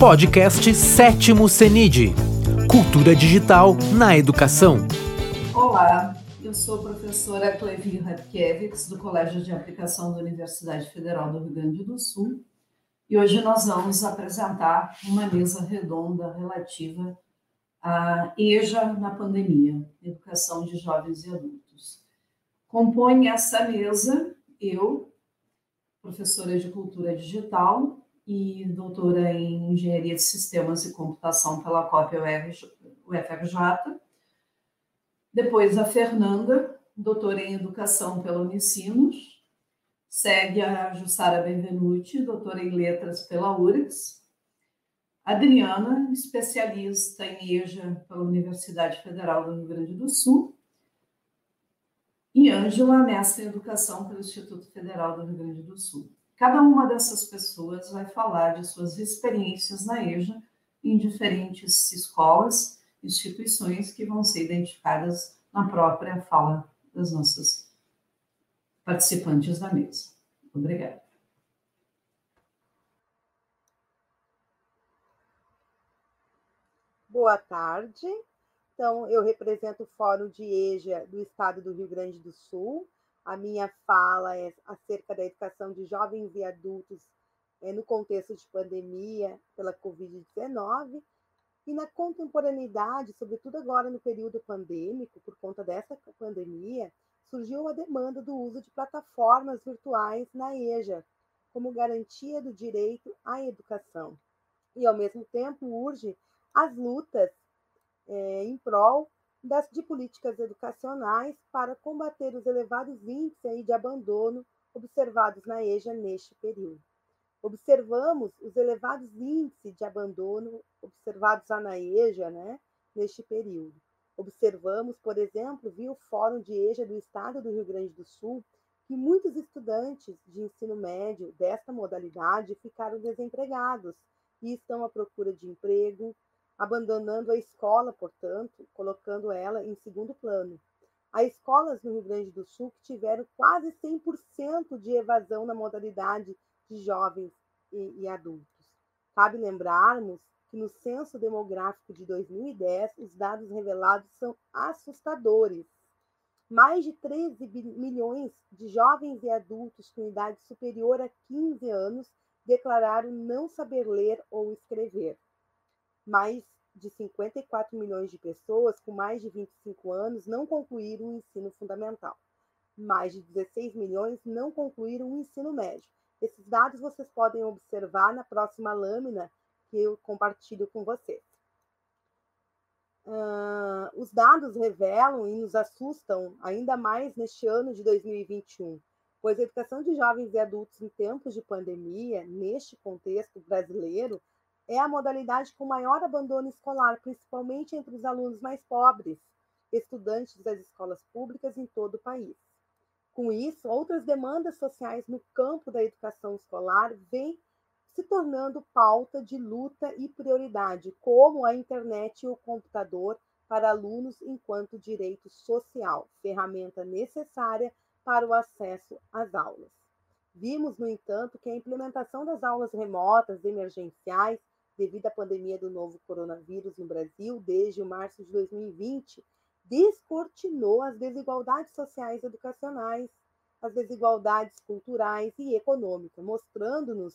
Podcast Sétimo CENID Cultura Digital na Educação. Olá, eu sou a professora Clevi Radkiewicz, do Colégio de Aplicação da Universidade Federal do Rio Grande do Sul, e hoje nós vamos apresentar uma mesa redonda relativa à EJA na pandemia, Educação de Jovens e Adultos. Compõe essa mesa eu, professora de Cultura Digital, e doutora em Engenharia de Sistemas e Computação pela COP UFRJ. Depois a Fernanda, doutora em Educação pela Unicinos. Segue a Jussara Benvenuti, doutora em Letras pela URGS. Adriana, especialista em EJA pela Universidade Federal do Rio Grande do Sul. E Ângela, mestre em Educação pelo Instituto Federal do Rio Grande do Sul. Cada uma dessas pessoas vai falar de suas experiências na EJA em diferentes escolas, instituições que vão ser identificadas na própria fala das nossas participantes da mesa. Obrigada. Boa tarde. Então, eu represento o Fórum de EJA do Estado do Rio Grande do Sul a minha fala é acerca da educação de jovens e adultos é, no contexto de pandemia pela Covid-19 e na contemporaneidade, sobretudo agora no período pandêmico, por conta dessa pandemia, surgiu a demanda do uso de plataformas virtuais na EJA, como garantia do direito à educação. E, ao mesmo tempo, urge as lutas é, em prol das, de políticas educacionais para combater os elevados índices de abandono observados na EJA neste período. Observamos os elevados índices de abandono observados na EJA né, neste período. Observamos, por exemplo, via o Fórum de EJA do Estado do Rio Grande do Sul, que muitos estudantes de ensino médio desta modalidade ficaram desempregados e estão à procura de emprego, abandonando a escola, portanto, colocando ela em segundo plano. Há escolas no Rio Grande do Sul que tiveram quase 100% de evasão na modalidade de jovens e, e adultos. Cabe lembrarmos que no censo demográfico de 2010, os dados revelados são assustadores. Mais de 13 milhões de jovens e adultos com idade superior a 15 anos declararam não saber ler ou escrever mais de 54 milhões de pessoas com mais de 25 anos não concluíram o ensino fundamental. Mais de 16 milhões não concluíram o ensino médio. Esses dados vocês podem observar na próxima lâmina que eu compartilho com vocês. Uh, os dados revelam e nos assustam ainda mais neste ano de 2021, pois a educação de jovens e adultos em tempos de pandemia, neste contexto brasileiro, é a modalidade com maior abandono escolar, principalmente entre os alunos mais pobres, estudantes das escolas públicas em todo o país. Com isso, outras demandas sociais no campo da educação escolar vêm se tornando pauta de luta e prioridade, como a internet e o computador para alunos enquanto direito social, ferramenta necessária para o acesso às aulas. Vimos, no entanto, que a implementação das aulas remotas emergenciais devido à pandemia do novo coronavírus no Brasil desde março de 2020, descortinou as desigualdades sociais e educacionais, as desigualdades culturais e econômicas, mostrando-nos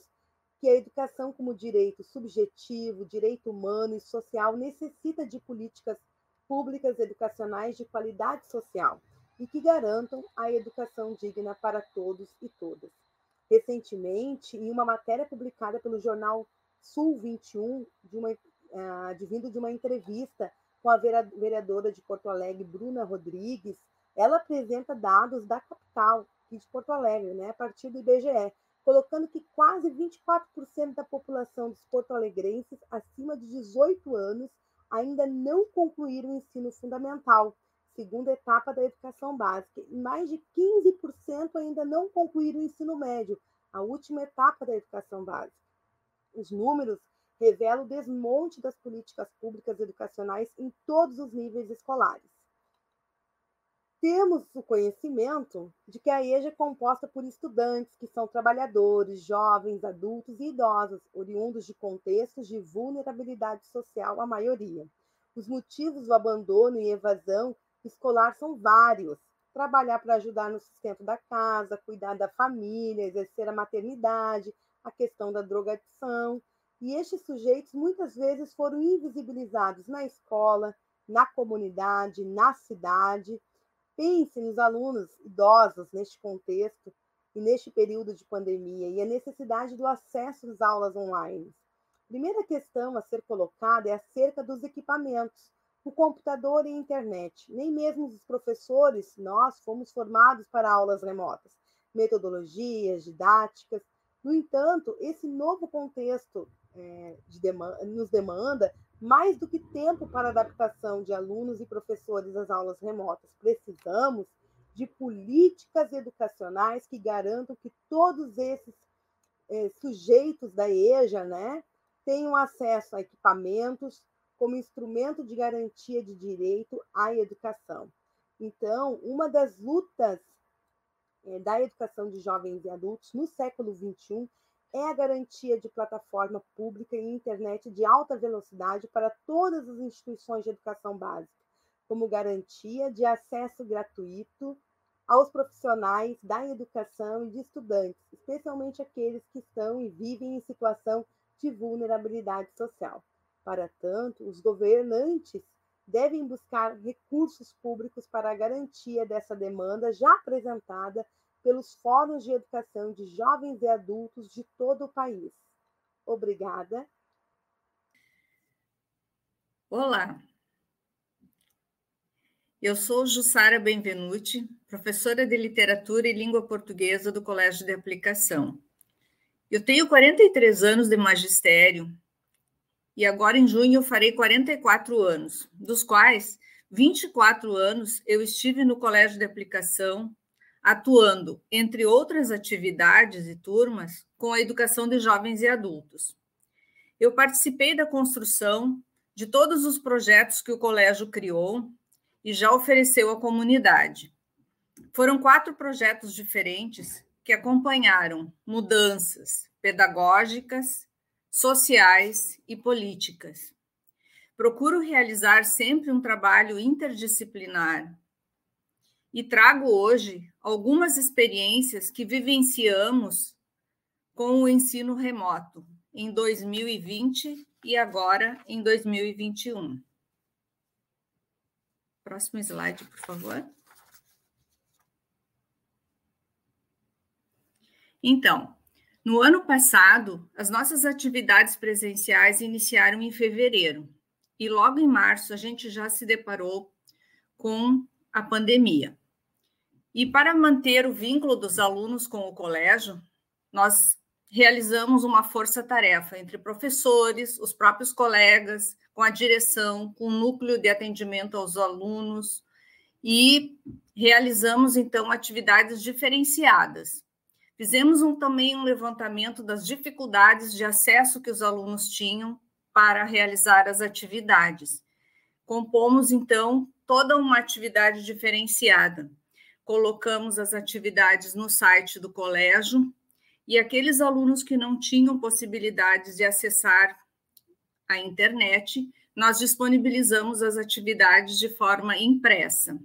que a educação como direito subjetivo, direito humano e social necessita de políticas públicas educacionais de qualidade social e que garantam a educação digna para todos e todas. Recentemente, em uma matéria publicada pelo jornal Sul 21, de uma, uh, de vindo de uma entrevista com a vereadora de Porto Alegre, Bruna Rodrigues, ela apresenta dados da capital, de Porto Alegre, né, a partir do IBGE, colocando que quase 24% da população dos porto-alegrenses acima de 18 anos ainda não concluíram o ensino fundamental, segunda etapa da educação básica, e mais de 15% ainda não concluíram o ensino médio, a última etapa da educação básica os números revelam o desmonte das políticas públicas educacionais em todos os níveis escolares. Temos o conhecimento de que a EJA é composta por estudantes que são trabalhadores, jovens, adultos e idosos, oriundos de contextos de vulnerabilidade social, a maioria. Os motivos do abandono e evasão escolar são vários. Trabalhar para ajudar no sustento da casa, cuidar da família, exercer a maternidade, a questão da drogadição. E estes sujeitos muitas vezes foram invisibilizados na escola, na comunidade, na cidade Pense nos alunos idosos neste contexto e neste período de pandemia e a necessidade do acesso às aulas online. Primeira questão a ser colocada é acerca dos equipamentos, o computador e a internet. Nem mesmo os professores, nós, fomos formados para aulas remotas, metodologias, didáticas. No entanto, esse novo contexto é, de demanda, nos demanda mais do que tempo para adaptação de alunos e professores às aulas remotas. Precisamos de políticas educacionais que garantam que todos esses eh, sujeitos da EJA né, tenham acesso a equipamentos como instrumento de garantia de direito à educação. Então, uma das lutas da educação de jovens e adultos no século XXI é a garantia de plataforma pública e internet de alta velocidade para todas as instituições de educação básica, como garantia de acesso gratuito aos profissionais da educação e de estudantes, especialmente aqueles que estão e vivem em situação de vulnerabilidade social. Para tanto, os governantes devem buscar recursos públicos para a garantia dessa demanda já apresentada pelos fóruns de educação de jovens e adultos de todo o país. Obrigada. Olá, eu sou Jussara Benvenuti, professora de Literatura e Língua Portuguesa do Colégio de Aplicação. Eu tenho 43 anos de magistério e agora em junho eu farei 44 anos, dos quais 24 anos eu estive no Colégio de Aplicação atuando, entre outras atividades e turmas, com a educação de jovens e adultos. Eu participei da construção de todos os projetos que o colégio criou e já ofereceu à comunidade. Foram quatro projetos diferentes que acompanharam mudanças pedagógicas, sociais e políticas. Procuro realizar sempre um trabalho interdisciplinar e trago hoje algumas experiências que vivenciamos com o ensino remoto em 2020 e agora em 2021. Próximo slide, por favor. Então, no ano passado, as nossas atividades presenciais iniciaram em fevereiro e logo em março a gente já se deparou com a pandemia. E para manter o vínculo dos alunos com o colégio, nós realizamos uma força-tarefa entre professores, os próprios colegas, com a direção, com o núcleo de atendimento aos alunos e realizamos então atividades diferenciadas. Fizemos um, também um levantamento das dificuldades de acesso que os alunos tinham para realizar as atividades. Compomos então toda uma atividade diferenciada colocamos as atividades no site do colégio e aqueles alunos que não tinham possibilidades de acessar a internet, nós disponibilizamos as atividades de forma impressa.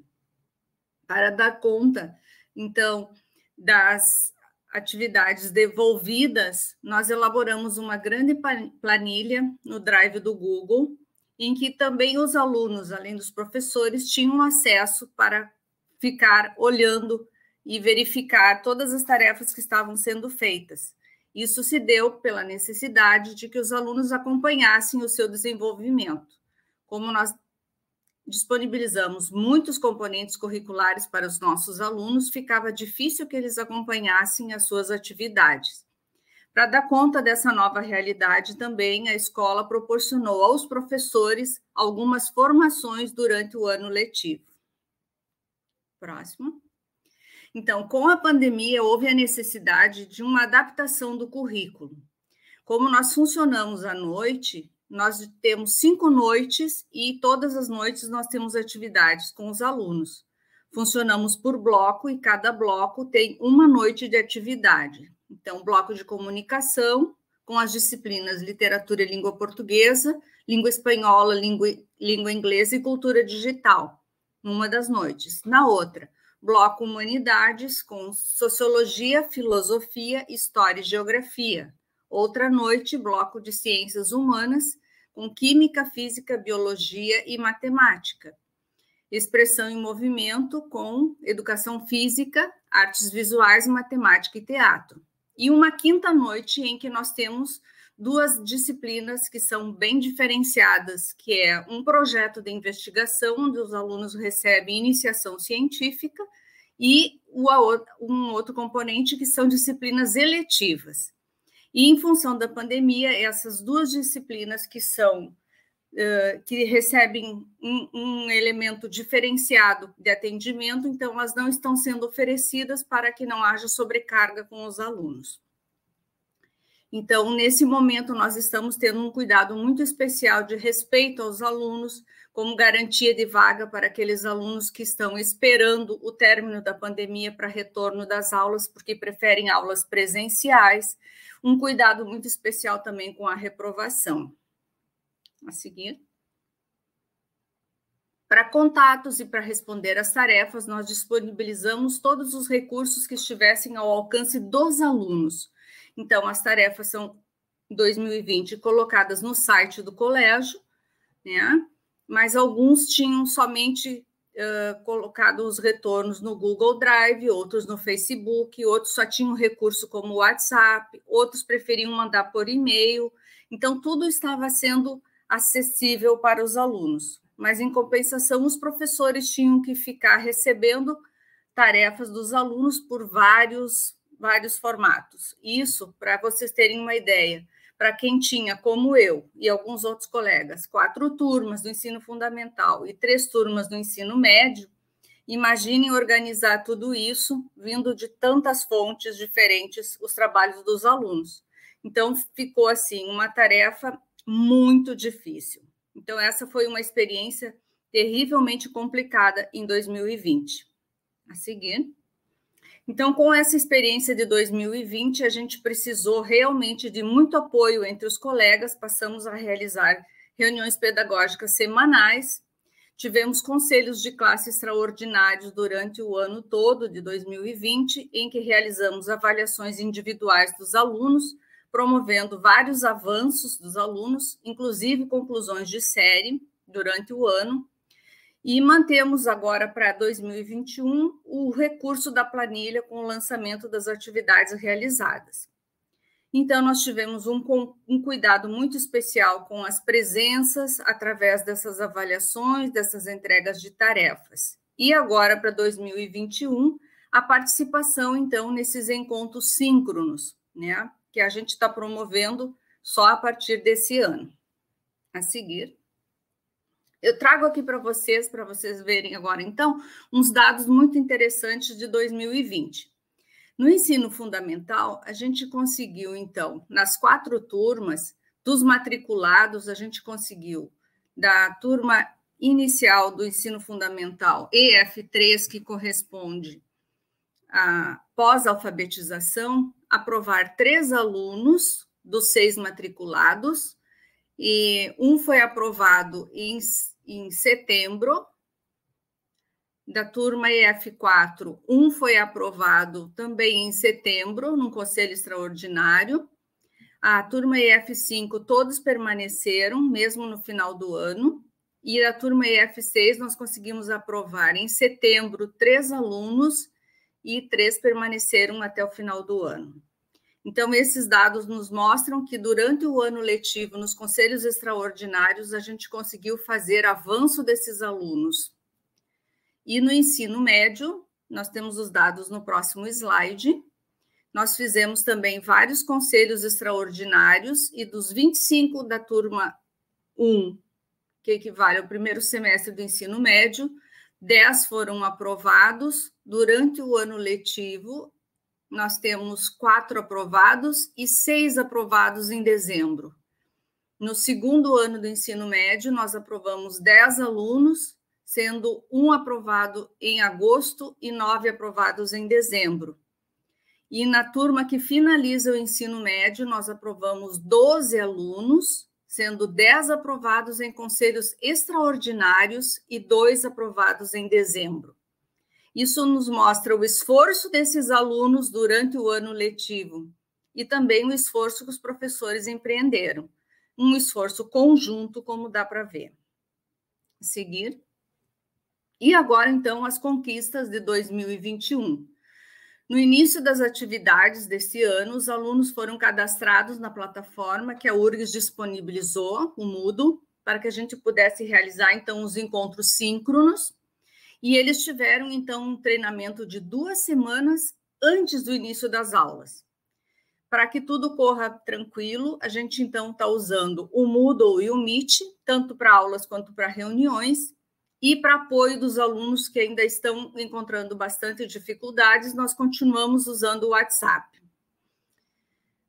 Para dar conta, então, das atividades devolvidas, nós elaboramos uma grande planilha no Drive do Google, em que também os alunos, além dos professores, tinham acesso para ficar olhando e verificar todas as tarefas que estavam sendo feitas. Isso se deu pela necessidade de que os alunos acompanhassem o seu desenvolvimento. Como nós disponibilizamos muitos componentes curriculares para os nossos alunos, ficava difícil que eles acompanhassem as suas atividades. Para dar conta dessa nova realidade, também a escola proporcionou aos professores algumas formações durante o ano letivo. Próximo. Então, com a pandemia, houve a necessidade de uma adaptação do currículo. Como nós funcionamos à noite, nós temos cinco noites e todas as noites nós temos atividades com os alunos. Funcionamos por bloco e cada bloco tem uma noite de atividade. Então, bloco de comunicação, com as disciplinas literatura e língua portuguesa, língua espanhola, língua, língua inglesa e cultura digital, numa das noites. Na outra, bloco humanidades, com sociologia, filosofia, história e geografia. Outra noite, bloco de ciências humanas, com química, física, biologia e matemática expressão em movimento com educação física, artes visuais, matemática e teatro. E uma quinta noite em que nós temos duas disciplinas que são bem diferenciadas, que é um projeto de investigação onde os alunos recebem iniciação científica e um outro componente que são disciplinas eletivas. E em função da pandemia, essas duas disciplinas que são que recebem um, um, elemento diferenciado de atendimento, então elas não estão sendo oferecidas para que não haja sobrecarga com os alunos. Então, nesse momento, nós estamos tendo um cuidado muito especial de respeito aos alunos, como garantia de vaga para aqueles alunos que estão esperando o término da pandemia para retorno das aulas, porque preferem aulas presenciais, um cuidado muito especial também com a reprovação a seguir. Para contatos e para responder às tarefas, nós disponibilizamos todos os recursos que estivessem ao alcance dos alunos. Então, as tarefas são 2020 colocadas no site do colégio, né? Mas alguns tinham somente uh, colocado os retornos no Google Drive, outros no Facebook, outros só tinham recurso como WhatsApp, outros preferiam mandar por e-mail. Então, tudo estava sendo acessível para os alunos. Mas, em compensação, os professores tinham que ficar recebendo tarefas dos alunos por vários, vários formatos. Isso, para vocês terem uma ideia, para quem tinha, como eu e alguns outros colegas, quatro turmas do ensino fundamental e três turmas do ensino médio, imaginem organizar tudo isso vindo de tantas fontes diferentes, os trabalhos dos alunos. Então, ficou assim, uma tarefa muito difícil. Então, essa foi uma experiência terrivelmente complicada em 2020. A seguir. Então, com essa experiência de 2020, a gente precisou realmente de muito apoio entre os colegas, passamos a realizar reuniões pedagógicas semanais, tivemos conselhos de classe extraordinários durante o ano todo de 2020, em que realizamos avaliações individuais dos alunos, promovendo vários avanços dos alunos, inclusive conclusões de série durante o ano, e mantemos agora para 2021 o recurso da planilha com o lançamento das atividades realizadas. Então, nós tivemos um, um, cuidado muito especial com as presenças através dessas avaliações, dessas entregas de tarefas. E agora, para 2021, a participação, então, nesses encontros síncronos, né? que a gente está promovendo só a partir desse ano. A seguir. Eu trago aqui para vocês, para vocês verem agora, então, uns dados muito interessantes de 2020. No ensino fundamental, a gente conseguiu, então, nas quatro turmas, dos matriculados, a gente conseguiu, da turma inicial do ensino fundamental, EF3, que corresponde à pós-alfabetização, aprovar três alunos dos seis matriculados, e um foi aprovado em, em setembro, da turma EF4, um foi aprovado também em setembro, num conselho extraordinário. A turma EF5, todos permaneceram, mesmo no final do ano. E a turma EF6, nós conseguimos aprovar em setembro três alunos e três permaneceram até o final do ano. Então, esses dados nos mostram que durante o ano letivo, nos conselhos extraordinários, a gente conseguiu fazer avanço desses alunos. E no ensino médio, nós temos os dados no próximo slide. Nós fizemos também vários conselhos extraordinários, e dos 25 da turma 1, que equivale ao primeiro semestre do ensino médio, 10 foram aprovados durante o ano letivo. Nós temos quatro aprovados e seis aprovados em dezembro. No segundo ano do ensino médio, nós aprovamos 10 alunos, sendo um aprovado em agosto e nove aprovados em dezembro. E na turma que finaliza o ensino médio, nós aprovamos 12 alunos, sendo 10 aprovados em conselhos extraordinários e dois aprovados em dezembro. Isso nos mostra o esforço desses alunos durante o ano letivo e também o esforço que os professores empreenderam. Um esforço conjunto, como dá para ver. Seguir. E agora, então, as conquistas de 2021. No início das atividades desse ano, os alunos foram cadastrados na plataforma que a URGS disponibilizou, o Moodle, para que a gente pudesse realizar, então, os encontros síncronos. E eles tiveram, então, um treinamento de duas semanas antes do início das aulas. Para que tudo corra tranquilo, a gente, então, está usando o Moodle e o Meet, tanto para aulas quanto para reuniões, e para apoio dos alunos que ainda estão encontrando bastante dificuldades, nós continuamos usando o WhatsApp.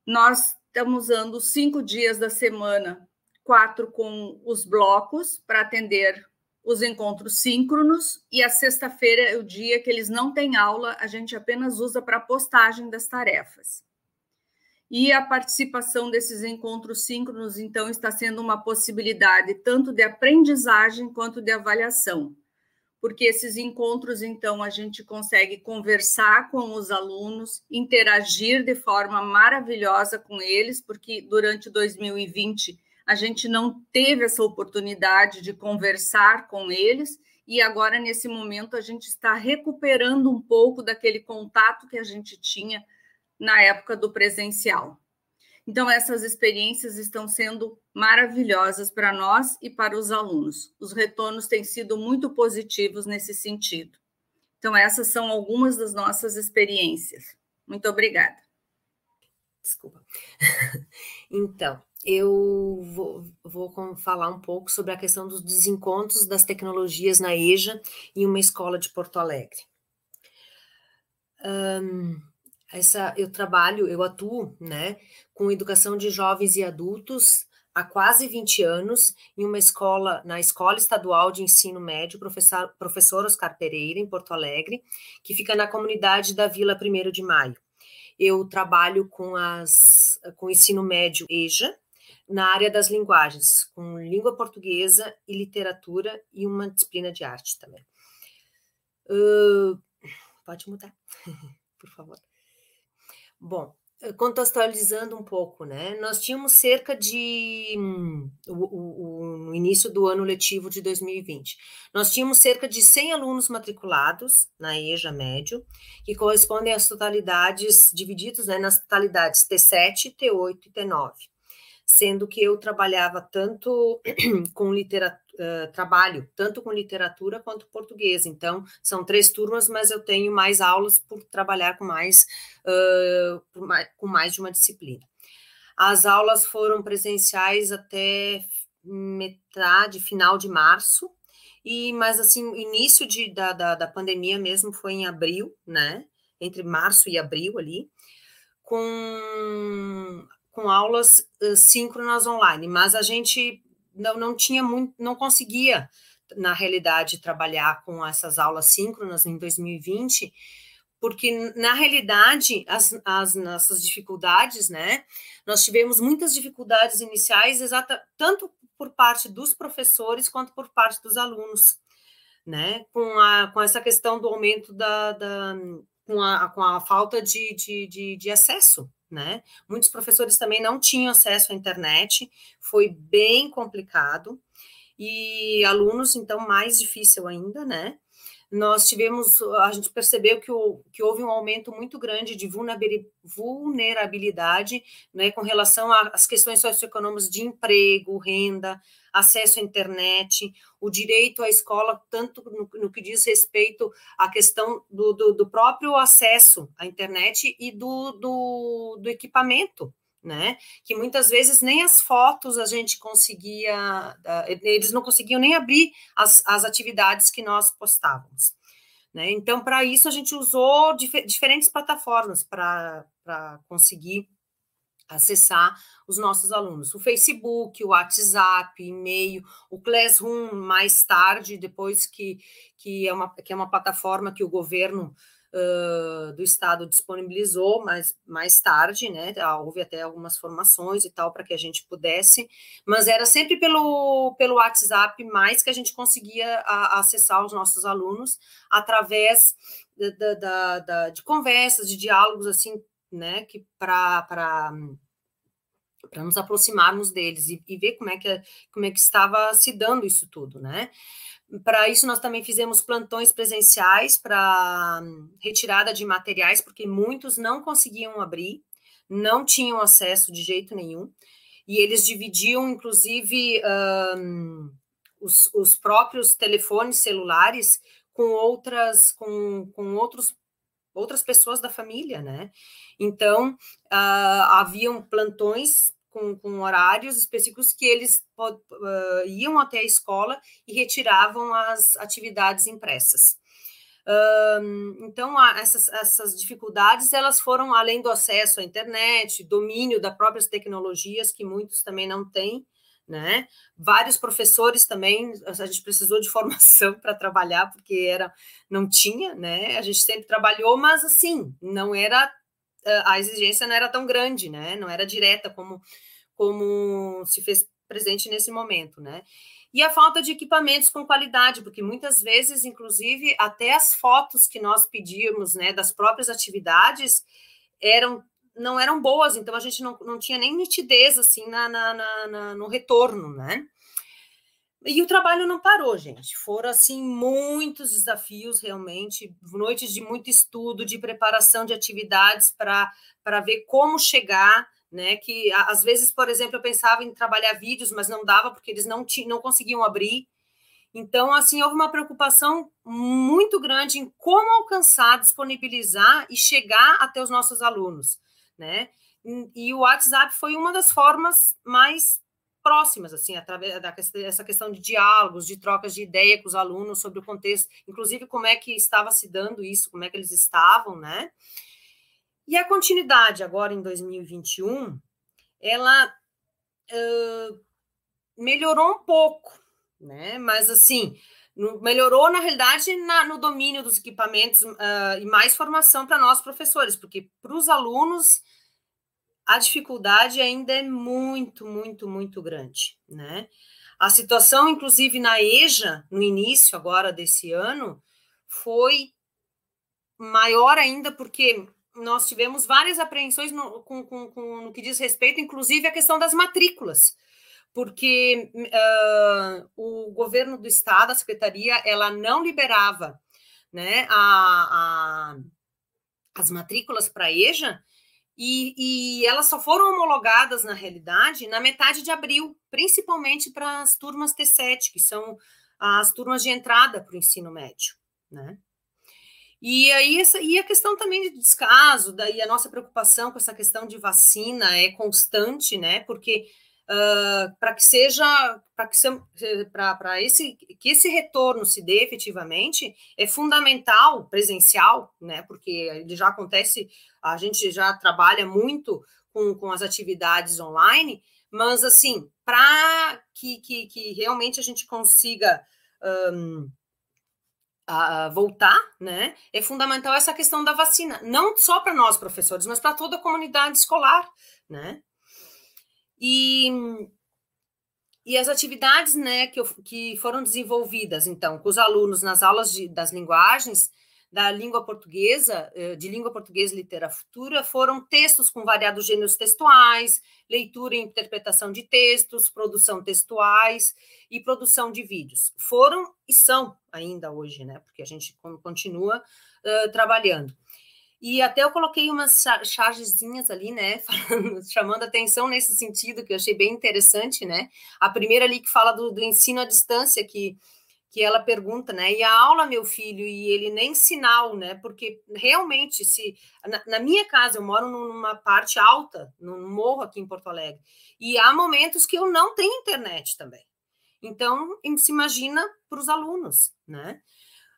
Nós estamos usando cinco dias da semana, quatro com os blocos para atender os encontros síncronos, e a sexta-feira é o dia que eles não têm aula, a gente apenas usa para postagem das tarefas. E a participação desses encontros síncronos, então, está sendo uma possibilidade tanto de aprendizagem quanto de avaliação, porque esses encontros, então, a gente consegue conversar com os alunos, interagir de forma maravilhosa com eles, porque durante 2020 a gente não teve essa oportunidade de conversar com eles. E agora, nesse momento, a gente está recuperando um pouco daquele contato que a gente tinha na época do presencial. Então, essas experiências estão sendo maravilhosas para nós e para os alunos. Os retornos têm sido muito positivos nesse sentido. Então, essas são algumas das nossas experiências. Muito obrigada. Desculpa. Então, eu vou, vou, falar um pouco sobre a questão dos desencontros das tecnologias na EJA em uma escola de Porto Alegre. Um, essa eu trabalho, eu atuo, né, com educação de jovens e adultos há quase 20 anos em uma escola, na Escola Estadual de Ensino Médio, professor, professor Oscar Pereira, em Porto Alegre, que fica na comunidade da Vila 1 de Maio. Eu trabalho com as com ensino médio EJA, na área das linguagens, com língua portuguesa e literatura e uma disciplina de arte também. Uh, pode mudar, por favor. Bom, eh, contextualizando um pouco, né? Nós tínhamos cerca de hum, o, o, no início do ano letivo de 2020, nós tínhamos cerca de 100 alunos matriculados na EJA médio, que correspondem às totalidades divididos né, nas totalidades T7, T8 e T9 sendo que eu trabalhava tanto com literatura, uh, trabalho tanto com literatura quanto português. Então, são três turmas, mas eu tenho mais aulas por trabalhar com mais, uh, mais, com mais de uma disciplina. As aulas foram presenciais até metade, final de março, e mas assim, início de, da, da, da pandemia mesmo foi em abril, né? Entre março e abril ali, com com aulas uh, síncronas online, mas a gente não, não tinha muito, não conseguia, na realidade, trabalhar com essas aulas síncronas em 2020, porque na realidade as, as nossas dificuldades, né? Nós tivemos muitas dificuldades iniciais, exata, tanto por parte dos professores quanto por parte dos alunos, né? Com, a, com essa questão do aumento da, da com, a, com a falta de, de, de, de acesso né? Muitos professores também não tinham acesso à internet, foi bem complicado. E alunos, então, mais difícil ainda, né? Nós tivemos, a gente percebeu que, o, que houve um aumento muito grande de vulnerabilidade, né, com relação às questões socioeconômicas de emprego, renda, acesso à internet, o direito à escola, tanto no, no que diz respeito à questão do, do, do próprio acesso à internet e do, do, do equipamento, né? Que muitas vezes nem as fotos a gente conseguia, eles não conseguiam nem abrir as, as atividades que nós postávamos. Né? Então, para isso, a gente usou dif diferentes plataformas para conseguir acessar os nossos alunos. O Facebook, o WhatsApp, e-mail, o Classroom mais tarde, depois que, que, é, uma, que é uma plataforma que o governo uh, do estado disponibilizou, mas mais tarde, né? Houve até algumas formações e tal para que a gente pudesse, mas era sempre pelo, pelo WhatsApp mais que a gente conseguia a, acessar os nossos alunos através da, da, da, de conversas, de diálogos assim, né? Que para para nos aproximarmos deles e, e, ver como é que como é que estava se dando isso tudo, né? Para isso, nós também fizemos plantões presenciais para retirada de materiais, porque muitos não conseguiam abrir, não tinham acesso de jeito nenhum, e eles dividiam, inclusive, um, os, os, próprios telefones celulares com outras, com, com outros outras pessoas da família, né? Então, uh, haviam plantões com, com horários específicos que eles uh, iam até a escola e retiravam as atividades impressas. Então, essas, essas dificuldades, elas foram além do acesso à internet, domínio das próprias tecnologias, que muitos também não têm, né? Vários professores também, a gente precisou de formação para trabalhar, porque era, não tinha, né? A gente sempre trabalhou, mas assim, não era a exigência não era tão grande, né? Não era direta como, como se fez presente nesse momento, né? E a falta de equipamentos com qualidade, porque muitas vezes, inclusive, até as fotos que nós pedíamos, né, das próprias atividades, eram não eram boas, então a gente não, não tinha nem nitidez assim na, na, na no retorno, né? E o trabalho não parou, gente. Foram assim muitos desafios realmente, noites de muito estudo, de preparação de atividades para ver como chegar, né? Que às vezes, por exemplo, eu pensava em trabalhar vídeos, mas não dava porque eles não tinham, não conseguiam abrir. Então, assim, houve uma preocupação muito grande em como alcançar, disponibilizar e chegar até os nossos alunos, né? E o WhatsApp foi uma das formas mais próximas, assim, através dessa questão de diálogos, de trocas de ideia com os alunos sobre o contexto, inclusive como é que estava se dando isso, como é que eles estavam, né? E a continuidade agora em 2021, ela uh, melhorou um pouco, né? Mas assim, melhorou na realidade na, no domínio dos equipamentos uh, e mais formação para nós professores, porque para os alunos a dificuldade ainda é muito, muito, muito grande, né? A situação, inclusive, na EJA, no início agora desse ano, foi maior ainda, porque nós tivemos várias apreensões no, com, com, com, no que diz respeito, inclusive, à questão das matrículas, porque uh, o governo do estado, a secretaria, ela não liberava né, a, a as matrículas para EJA, e, e, elas só foram homologadas, na realidade, na metade de abril, principalmente para as turmas T7, que são as turmas de entrada para o ensino médio, né? E aí essa, e a questão também de descaso, daí a nossa preocupação com essa questão de vacina é constante, né? Porque uh, para que seja para que para esse que esse retorno se dê efetivamente é fundamental presencial, né? Porque ele já acontece a gente já trabalha muito com, com as atividades online, mas assim, para que, que, que, realmente a gente consiga um, a voltar, né? É fundamental essa questão da vacina, não só para nós professores, mas para toda a comunidade escolar, né? E, e as atividades, né, que, que foram desenvolvidas, então, com os alunos nas aulas de, das linguagens, da língua portuguesa, eh, de língua portuguesa e literatura, foram textos com variados gêneros textuais, leitura e interpretação de textos, produção textuais e produção de vídeos. Foram e são ainda hoje, né? Porque a gente continua uh, trabalhando. E até eu coloquei umas chargezinhas ali, né, falando, chamando atenção nesse sentido, que eu achei bem interessante, né? A primeira ali que fala do, do ensino à distância, que que ela pergunta, né? E a aula, meu filho, e ele nem sinal, né? Porque realmente, se na, na, minha casa eu moro numa parte alta, num morro aqui em Porto Alegre, e há momentos que eu não tenho internet também. Então, se imagina para os alunos, né?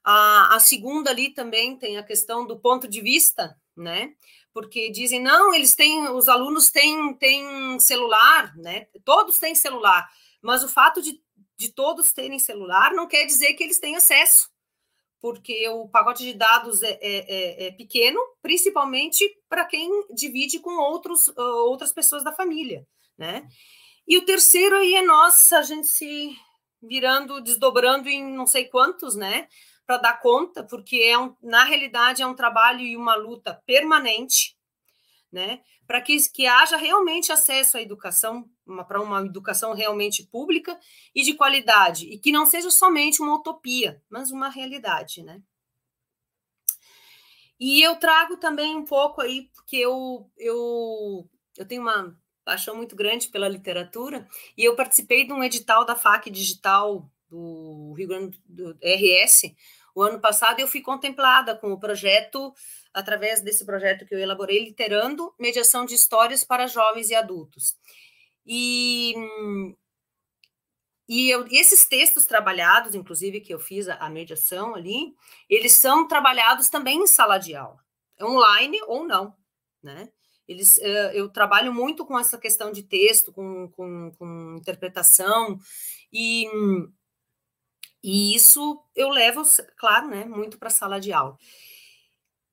A, a segunda ali também tem a questão do ponto de vista, né? porque dizem, não, eles têm, os alunos têm, têm celular, né? Todos têm celular, mas o fato de, de todos terem celular não quer dizer que eles têm acesso, porque o pacote de dados é, é, é, é pequeno, principalmente para quem divide com outros, outras pessoas da família, né? E o terceiro aí é nós, a gente se virando, desdobrando em não sei quantos, né? Para dar conta, porque é um, na realidade é um trabalho e uma luta permanente, né? Para que, que haja realmente acesso à educação, para uma educação realmente pública e de qualidade, e que não seja somente uma utopia, mas uma realidade, né? E eu trago também um pouco aí, porque eu, eu, eu tenho uma paixão muito grande pela literatura, e eu participei de um edital da FAC Digital do Rio Grande do RS, o ano passado eu fui contemplada com o projeto, através desse projeto que eu elaborei, Literando Mediação de Histórias para Jovens e Adultos. E, e eu, esses textos trabalhados, inclusive, que eu fiz a, a mediação ali, eles são trabalhados também em sala de aula, online ou não, né? Eles, eh, eu trabalho muito com essa questão de texto, com, com, com interpretação, e e isso eu levo, claro, né, muito para a sala de aula.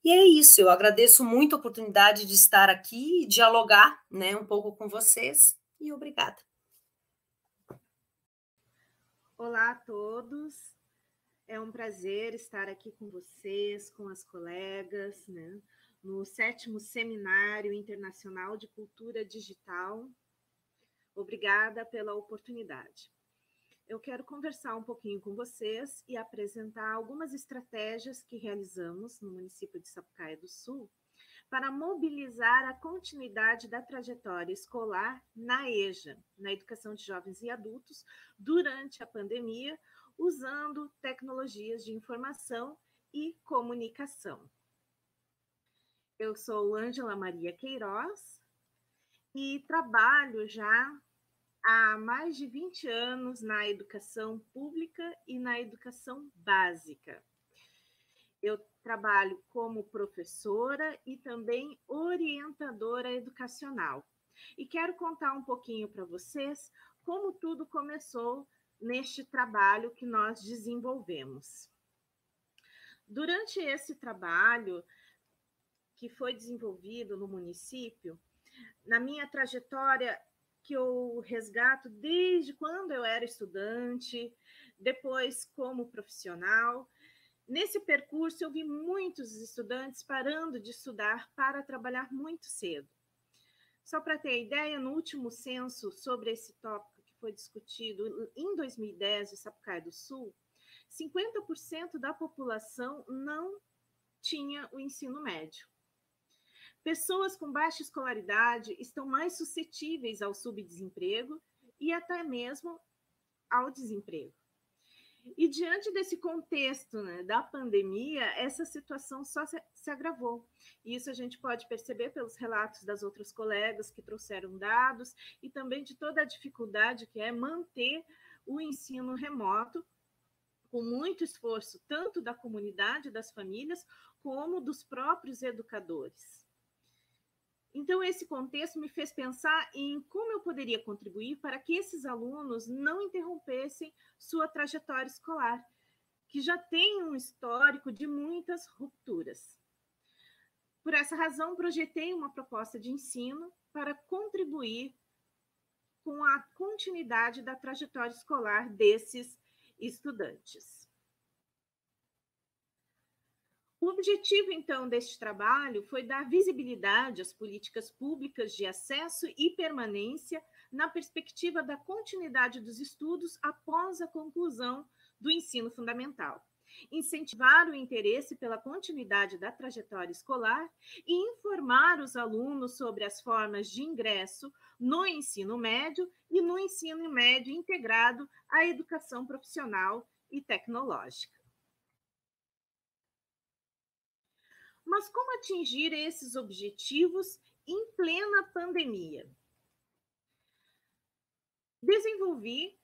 E é isso, eu agradeço muito a oportunidade de estar aqui e dialogar né, um pouco com vocês, e obrigada. Olá a todos, é um prazer estar aqui com vocês, com as colegas, né, no sétimo Seminário Internacional de Cultura Digital. Obrigada pela oportunidade eu quero conversar um pouquinho com vocês e apresentar algumas estratégias que realizamos no município de Sapucaia do Sul para mobilizar a continuidade da trajetória escolar na EJA, na educação de jovens e adultos, durante a pandemia, usando tecnologias de informação e comunicação. Eu sou Ângela Maria Queiroz e trabalho já há mais de 20 anos na educação pública e na educação básica. Eu trabalho como professora e também orientadora educacional. E quero contar um pouquinho para vocês como tudo começou neste trabalho que nós desenvolvemos. Durante esse trabalho que foi desenvolvido no município, na minha trajetória que eu resgato desde quando eu era estudante, depois como profissional. Nesse percurso, eu vi muitos estudantes parando de estudar para trabalhar muito cedo. Só para ter ideia, no último censo sobre esse tópico que foi discutido em 2010 em Sapucaia do Sul, 50% da população não tinha o ensino médio. Pessoas com baixa escolaridade estão mais suscetíveis ao subdesemprego e até mesmo ao desemprego. E diante desse contexto né, da pandemia, essa situação só se, se, agravou. Isso a gente pode perceber pelos relatos das outras colegas que trouxeram dados e também de toda a dificuldade que é manter o ensino remoto, com muito esforço, tanto da comunidade, das famílias, como dos próprios educadores. Então, esse contexto me fez pensar em como eu poderia contribuir para que esses alunos não interrompessem sua trajetória escolar, que já tem um histórico de muitas rupturas. Por essa razão, projetei uma proposta de ensino para contribuir com a continuidade da trajetória escolar desses estudantes. O objetivo, então, deste trabalho foi dar visibilidade às políticas públicas de acesso e permanência na perspectiva da continuidade dos estudos após a conclusão do ensino fundamental, incentivar o interesse pela continuidade da trajetória escolar e informar os alunos sobre as formas de ingresso no ensino médio e no ensino médio integrado à educação profissional e tecnológica. Mas como atingir esses objetivos em plena pandemia? Desenvolvi,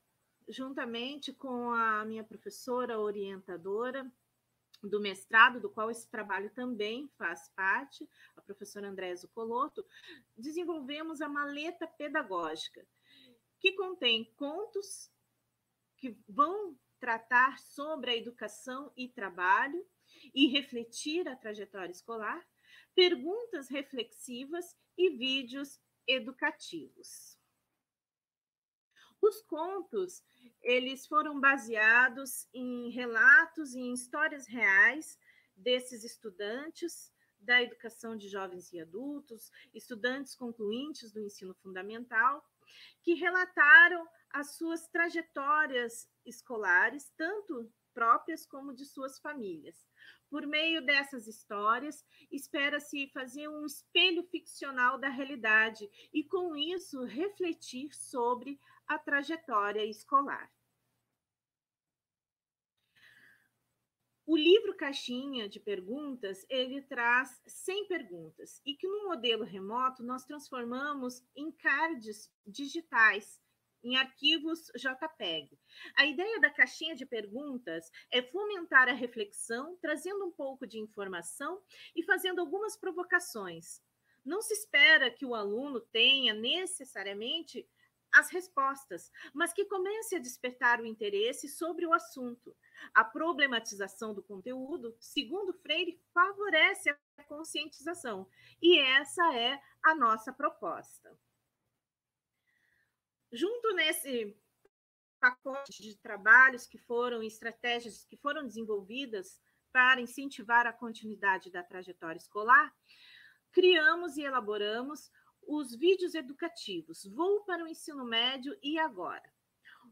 juntamente com a minha professora orientadora, do mestrado, do qual esse trabalho também faz parte, a professora Andréa Zucoloto, desenvolvemos a maleta pedagógica, que contém contos que vão tratar sobre a educação e trabalho e refletir a trajetória escolar, perguntas reflexivas e vídeos educativos. Os contos, eles foram baseados em relatos e em histórias reais desses estudantes da educação de jovens e adultos, estudantes concluintes do ensino fundamental, que relataram as suas trajetórias escolares, tanto próprias como de suas famílias. Por meio dessas histórias, espera-se fazer um espelho ficcional da realidade e, com isso, refletir sobre a trajetória escolar. O livro Caixinha de Perguntas, ele traz 100 perguntas e que no modelo remoto nós transformamos em cards digitais em arquivos JPEG. A ideia da caixinha de perguntas é fomentar a reflexão, trazendo um pouco de informação e fazendo algumas provocações. Não se espera que o aluno tenha necessariamente as respostas, mas que comece a despertar o interesse sobre o assunto. A problematização do conteúdo, segundo Freire, favorece a conscientização, e essa é a nossa proposta. Junto nesse pacote de trabalhos que foram, estratégias que foram desenvolvidas para incentivar a continuidade da trajetória escolar, criamos e elaboramos os vídeos educativos Vou para o ensino médio e agora.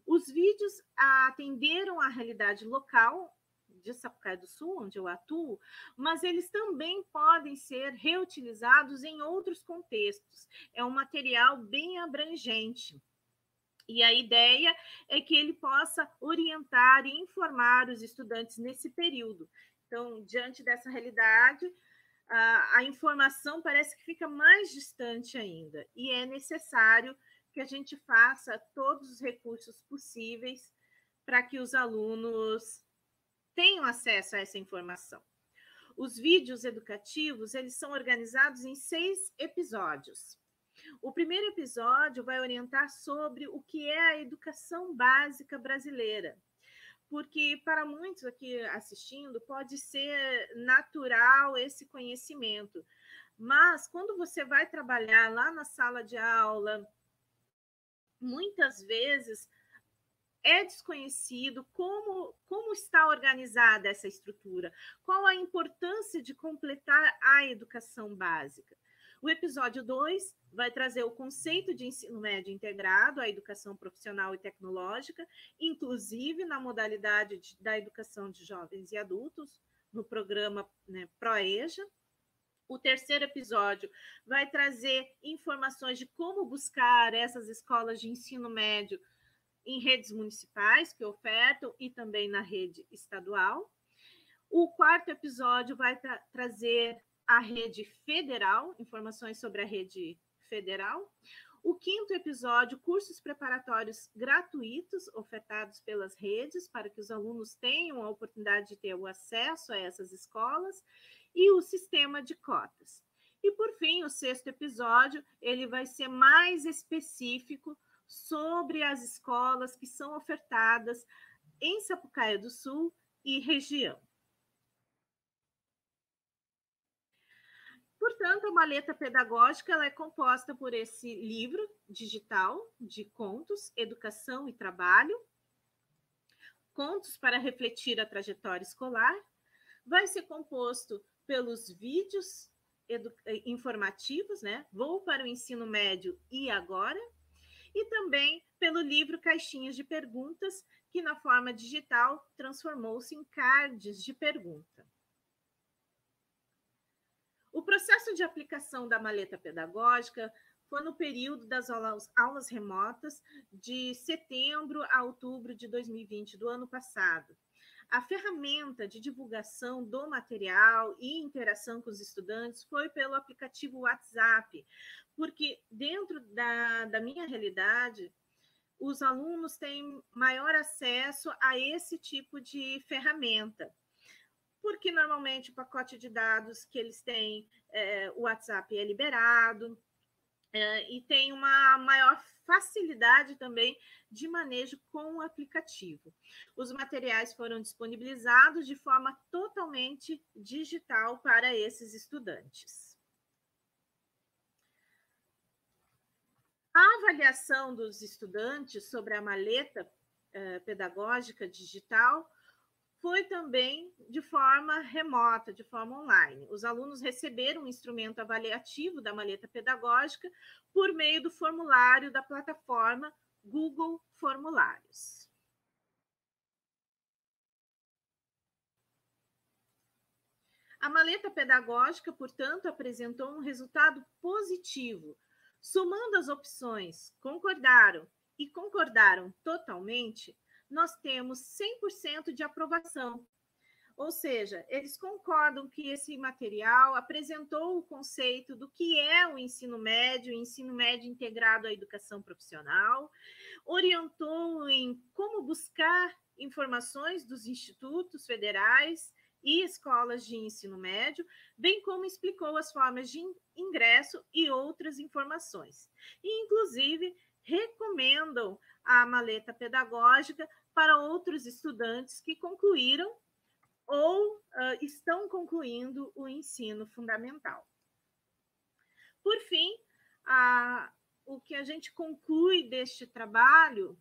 Os vídeos atenderam à realidade local de Sapucaí do Sul, onde eu atuo, mas eles também podem ser reutilizados em outros contextos. É um material bem abrangente. E a ideia é que ele possa orientar e informar os estudantes nesse período. Então, diante dessa realidade, a, a informação parece que fica mais distante ainda, e é necessário que a gente faça todos os recursos possíveis para que os alunos tenham acesso a essa informação. Os vídeos educativos, eles são organizados em seis episódios. O primeiro episódio vai orientar sobre o que é a educação básica brasileira, porque para muitos aqui assistindo pode ser natural esse conhecimento, mas quando você vai trabalhar lá na sala de aula, muitas vezes é desconhecido como, como está organizada essa estrutura, qual a importância de completar a educação básica. O episódio 2 vai trazer o conceito de ensino médio integrado à educação profissional e tecnológica, inclusive na modalidade de, da educação de jovens e adultos, no programa né, ProEja. O terceiro episódio vai trazer informações de como buscar essas escolas de ensino médio em redes municipais que ofertam e também na rede estadual. O quarto episódio vai tra trazer a rede federal, informações sobre a rede federal. O quinto episódio, cursos preparatórios gratuitos ofertados pelas redes para que os alunos tenham a oportunidade de ter o acesso a essas escolas e o sistema de cotas. E por fim, o sexto episódio, ele vai ser mais específico sobre as escolas que são ofertadas em Sapucaia do Sul e região. Portanto, a maleta pedagógica ela é composta por esse livro digital de contos, educação e trabalho, contos para refletir a trajetória escolar, vai ser composto pelos vídeos informativos, né? Vou para o ensino médio e agora, e também pelo livro Caixinhas de Perguntas, que na forma digital transformou-se em cards de pergunta. O processo de aplicação da maleta pedagógica foi no período das aulas, aulas remotas, de setembro a outubro de 2020, do ano passado. A ferramenta de divulgação do material e interação com os estudantes foi pelo aplicativo WhatsApp, porque dentro da, da minha realidade, os alunos têm maior acesso a esse tipo de ferramenta porque normalmente o pacote de dados que eles têm, é, o WhatsApp é liberado, é, e tem uma maior facilidade também de manejo com o aplicativo. Os materiais foram disponibilizados de forma totalmente digital para esses estudantes. A avaliação dos estudantes sobre a maleta eh, pedagógica digital foi também de forma remota, de forma online. Os alunos receberam um instrumento avaliativo da maleta pedagógica por meio do formulário da plataforma Google Formulários. A maleta pedagógica, portanto, apresentou um resultado positivo. Somando as opções concordaram e concordaram totalmente, nós temos 100% de aprovação. Ou seja, eles concordam que esse material apresentou o conceito do que é o ensino médio, o ensino médio integrado à educação profissional, orientou em como buscar informações dos institutos federais e escolas de ensino médio, bem como explicou as formas de ingresso e outras informações. E, inclusive, recomendam a maleta pedagógica para outros estudantes que concluíram ou uh, estão concluindo o ensino fundamental. Por fim, a, o que a gente conclui deste trabalho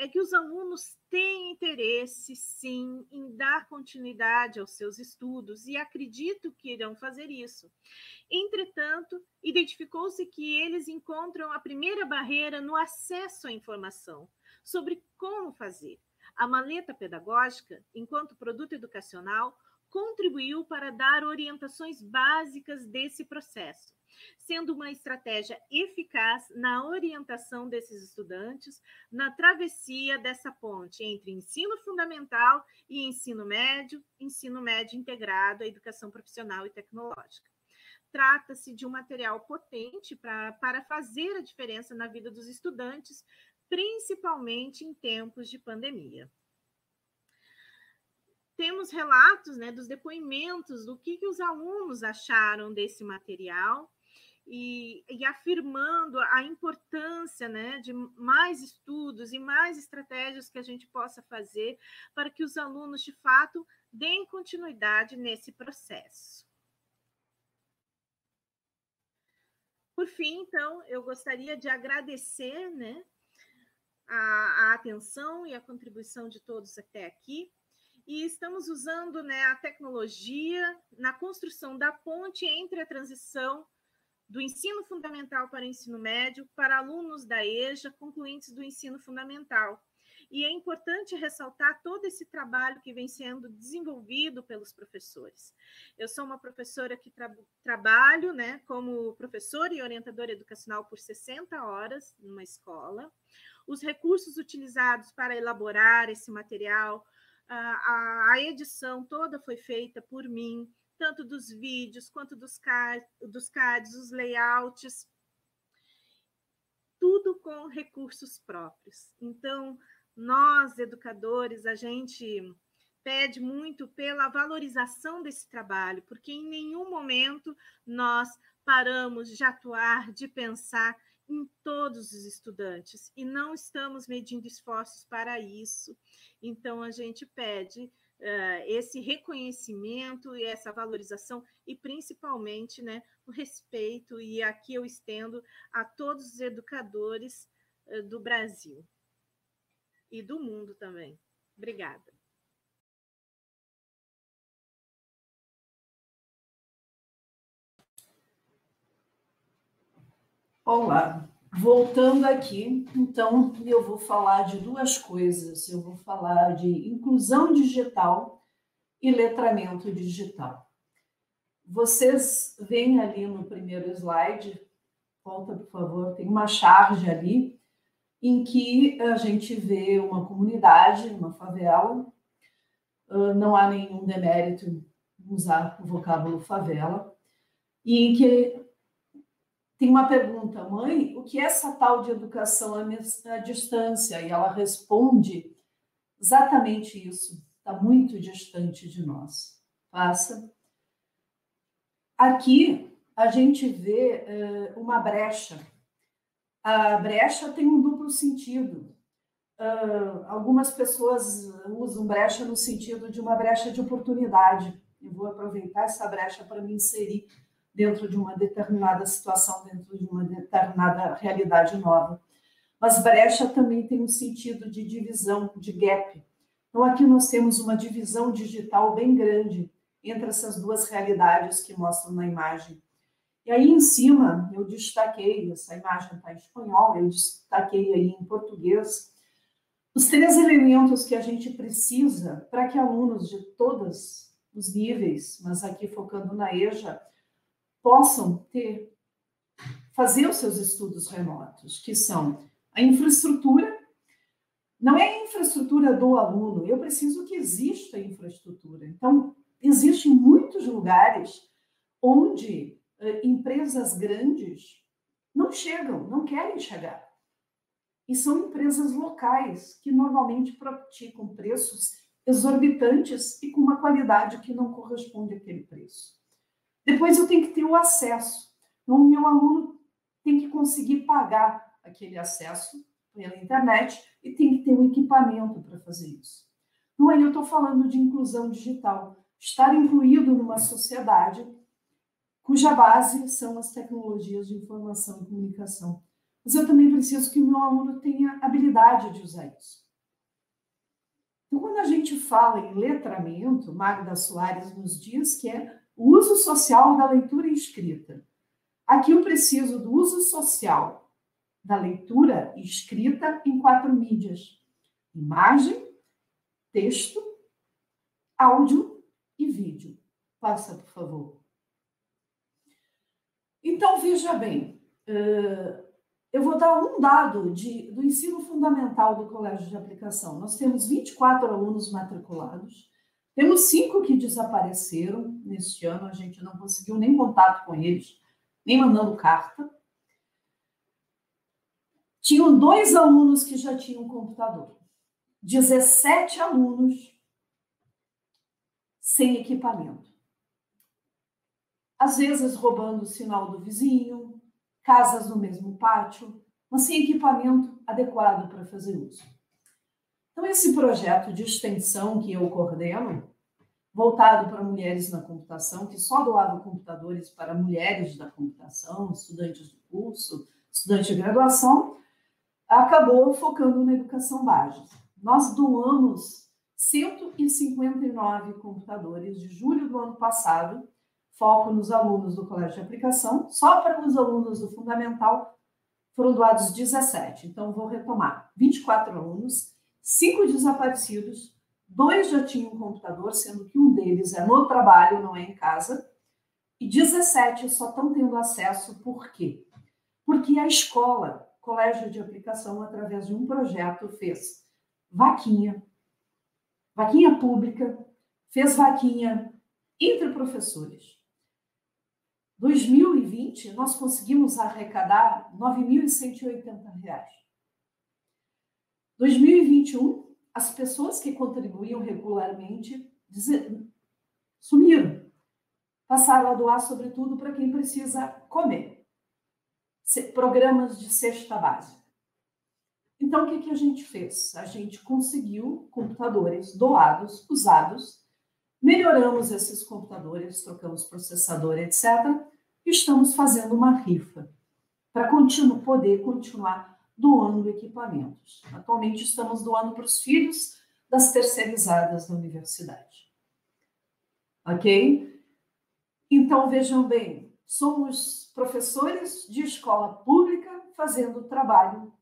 é que os alunos têm interesse, sim, em dar continuidade aos seus estudos e acredito que irão fazer isso. Entretanto, identificou-se que eles encontram a primeira barreira no acesso à informação sobre como fazer. A maleta pedagógica, enquanto produto educacional, contribuiu para dar orientações básicas desse processo sendo uma estratégia eficaz na orientação desses estudantes na travessia dessa ponte entre ensino fundamental e ensino médio, ensino médio integrado à educação profissional e tecnológica. Trata-se de um material potente pra, para fazer a diferença na vida dos estudantes, principalmente em tempos de pandemia temos relatos né, dos depoimentos do que, que os alunos acharam desse material e, e, afirmando a importância né, de mais estudos e mais estratégias que a gente possa fazer para que os alunos, de fato, deem continuidade nesse processo. Por fim, então, eu gostaria de agradecer né, a, a atenção e a contribuição de todos até aqui e estamos usando né, a tecnologia na construção da ponte entre a transição do ensino fundamental para o ensino médio para alunos da EJA concluintes do ensino fundamental. E é importante ressaltar todo esse trabalho que vem sendo desenvolvido pelos professores. Eu sou uma professora que tra trabalho né, como professora e orientadora educacional por 60 horas numa escola. Os recursos utilizados para elaborar esse material, a, a edição toda foi feita por mim tanto dos vídeos quanto dos, card, dos cards, os layouts, tudo com recursos próprios. Então, nós, educadores, a gente pede muito pela valorização desse trabalho, porque em nenhum momento nós paramos de atuar, de pensar em todos os estudantes e não estamos medindo esforços para isso. Então, a gente pede uh, esse reconhecimento e essa valorização e principalmente né, o respeito, e aqui eu estendo a todos os educadores uh, do Brasil e do mundo também. Obrigada. Olá, voltando aqui, então eu vou falar de duas coisas. Eu vou falar de inclusão digital e letramento digital. Vocês veem ali no primeiro slide, volta por favor, tem uma charge ali em que a gente vê uma comunidade, uma favela. Não há nenhum demérito em usar o vocábulo favela, e em que tem uma pergunta, mãe, o que é essa tal de educação à distância? E ela responde exatamente isso, está muito distante de nós. Passa. Aqui a gente vê uh, uma brecha. A brecha tem um duplo sentido. Uh, algumas pessoas usam brecha no sentido de uma brecha de oportunidade. Eu vou aproveitar essa brecha para me inserir dentro de uma determinada situação, dentro de uma determinada realidade nova. Mas brecha também tem um sentido de divisão, de gap. Então, aqui nós temos uma divisão digital bem grande entre essas duas realidades que mostram na imagem. E aí, em cima, eu destaquei, essa imagem está em espanhol, eu destaquei aí em português, os três elementos que a gente precisa para que alunos de todos os níveis, mas aqui focando na EJA, possam ter, fazer os seus estudos remotos, que são a infraestrutura, não é a infraestrutura do aluno, eu preciso que exista infraestrutura. Então, existem muitos lugares onde uh, empresas grandes não chegam, não querem chegar. E são empresas locais que normalmente praticam preços exorbitantes e com uma qualidade que não corresponde àquele preço. Depois eu tenho que ter o acesso. Então, o meu aluno tem que conseguir pagar aquele acesso pela internet e tem que ter um equipamento para fazer isso. Então, aí eu estou falando de inclusão digital, estar incluído numa sociedade cuja base são as tecnologias de informação e comunicação. Mas eu também preciso que o meu aluno tenha habilidade de usar isso. Então, quando a gente fala em letramento, Magda Soares nos diz que é o uso social da leitura e escrita. Aqui eu preciso do uso social da leitura e escrita em quatro mídias: imagem, texto, áudio e vídeo. Passa, por favor. Então, veja bem, eu vou dar um dado de, do ensino fundamental do Colégio de Aplicação. Nós temos 24 alunos matriculados, temos cinco que desapareceram neste ano, a gente não conseguiu nem contato com eles, nem mandando carta. Tinham dois alunos que já tinham computador, 17 alunos sem equipamento. Às vezes roubando o sinal do vizinho, casas no mesmo pátio, mas sem equipamento adequado para fazer uso. Então, esse projeto de extensão que eu coordeno, voltado para mulheres na computação, que só doava computadores para mulheres da computação, estudantes do curso, estudantes de graduação, acabou focando na educação básica. Nós doamos 159 computadores de julho do ano passado, foco nos alunos do colégio de aplicação, só para os alunos do fundamental foram doados 17. Então, vou retomar: 24 alunos, cinco desaparecidos, dois já tinham computador, sendo que um deles é no trabalho, não é em casa, e 17 só estão tendo acesso por quê? Porque a escola, colégio de aplicação, através de um projeto, fez vaquinha, vaquinha pública, fez vaquinha entre professores. 2020, nós conseguimos arrecadar R$ 9.180. 2021, as pessoas que contribuíam regularmente sumiram. Passaram a doar, sobretudo, para quem precisa comer. Programas de cesta básica. Então, o que, que a gente fez? A gente conseguiu computadores doados, usados, melhoramos esses computadores, trocamos processador, etc. E estamos fazendo uma rifa para continu poder continuar doando equipamentos. Atualmente estamos doando para os filhos das terceirizadas da universidade. Ok? Então vejam bem, somos professores de escola pública fazendo trabalho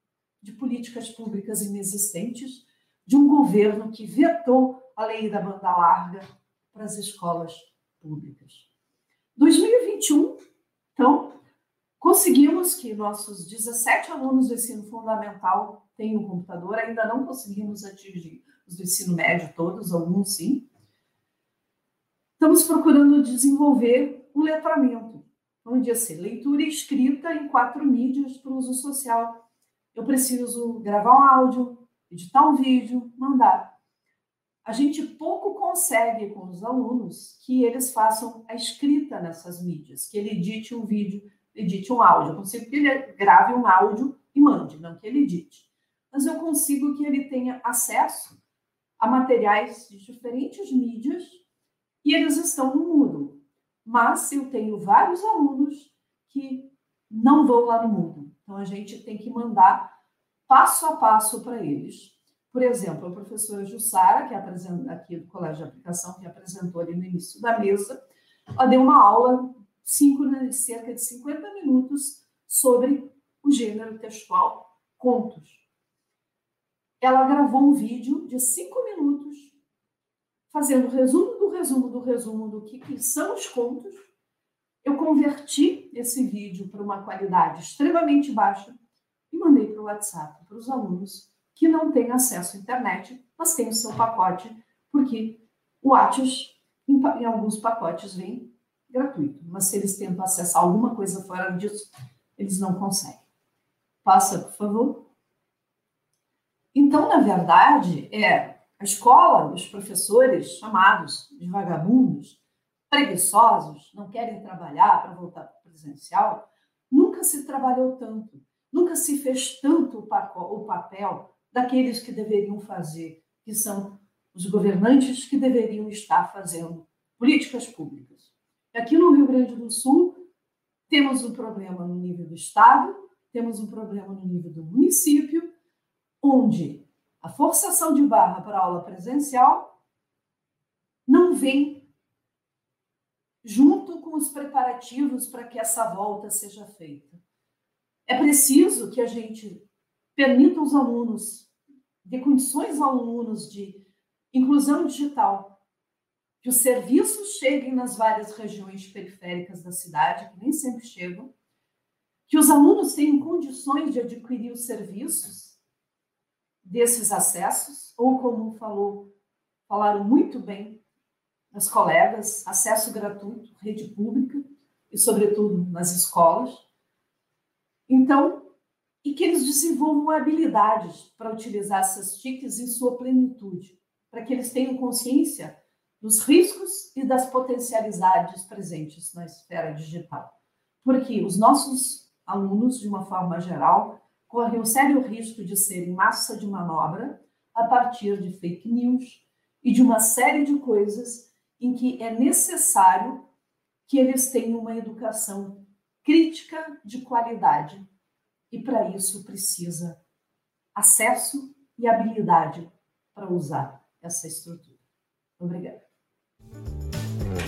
de políticas públicas inexistentes de um governo que vetou a lei da banda larga para as escolas públicas. 2021, então, Conseguimos que nossos 17 alunos do ensino fundamental tenham um computador, ainda não conseguimos atingir os do ensino médio todos, alguns sim. Estamos procurando desenvolver um letramento, onde ser leitura e escrita em quatro mídias para uso social. Eu preciso gravar um áudio, editar um vídeo, mandar. a gente pouco consegue com os alunos que eles façam a escrita nessas mídias, que ele edite um vídeo, edite um áudio. Eu consigo que ele grave um áudio e mande, não que ele edite. Mas eu consigo que ele tenha acesso a materiais de diferentes mídias e eles estão no Moodle. Mas eu tenho vários alunos que não vão lá no Moodle. Então a gente tem que mandar passo a passo para eles. Por exemplo, a professora Jussara, que apresenta aqui do Colégio de Aplicação, que apresentou ali no início da mesa, ela deu uma aula cinco, né, cerca de 50 minutos sobre o gênero textual contos. Ela gravou um vídeo de cinco minutos fazendo resumo do resumo do resumo do que, que são os contos. Eu converti esse vídeo para uma qualidade extremamente baixa e mandei para o WhatsApp para os alunos que não têm acesso à internet, mas têm o seu pacote, porque o Atos, em, em alguns pacotes, vem gratuito. Mas se eles tentam acessar alguma coisa fora disso, eles não conseguem. Passa, por favor. Então, na verdade, é a escola, os professores chamados de vagabundos, preguiçosos, não querem trabalhar para voltar para o presencial, nunca se trabalhou tanto, nunca se fez tanto o papel daqueles que deveriam fazer, que são os governantes que deveriam estar fazendo políticas públicas. Aqui no Rio Grande do Sul, temos um problema no nível do Estado, temos um problema no nível do município, onde a forçação de barra para aula presencial não vem junto com os preparativos para que essa volta seja feita. É preciso que a gente permita aos alunos, dê condições aos alunos de inclusão digital, que os serviços cheguem nas várias regiões periféricas da cidade, que nem sempre chegam, que os alunos tenham condições de adquirir os serviços desses acessos, ou como falou, falaram muito bem as colegas, acesso gratuito, rede pública e, sobretudo, nas escolas. Então, e que eles desenvolvam habilidades para utilizar essas TICs em sua plenitude, para que eles tenham consciência dos riscos e das potencialidades presentes na esfera digital. Porque os nossos alunos, de uma forma geral, correm o sério risco de serem massa de manobra a partir de fake news e de uma série de coisas em que é necessário que eles tenham uma educação crítica de qualidade e para isso precisa acesso e habilidade para usar essa estrutura. Obrigada.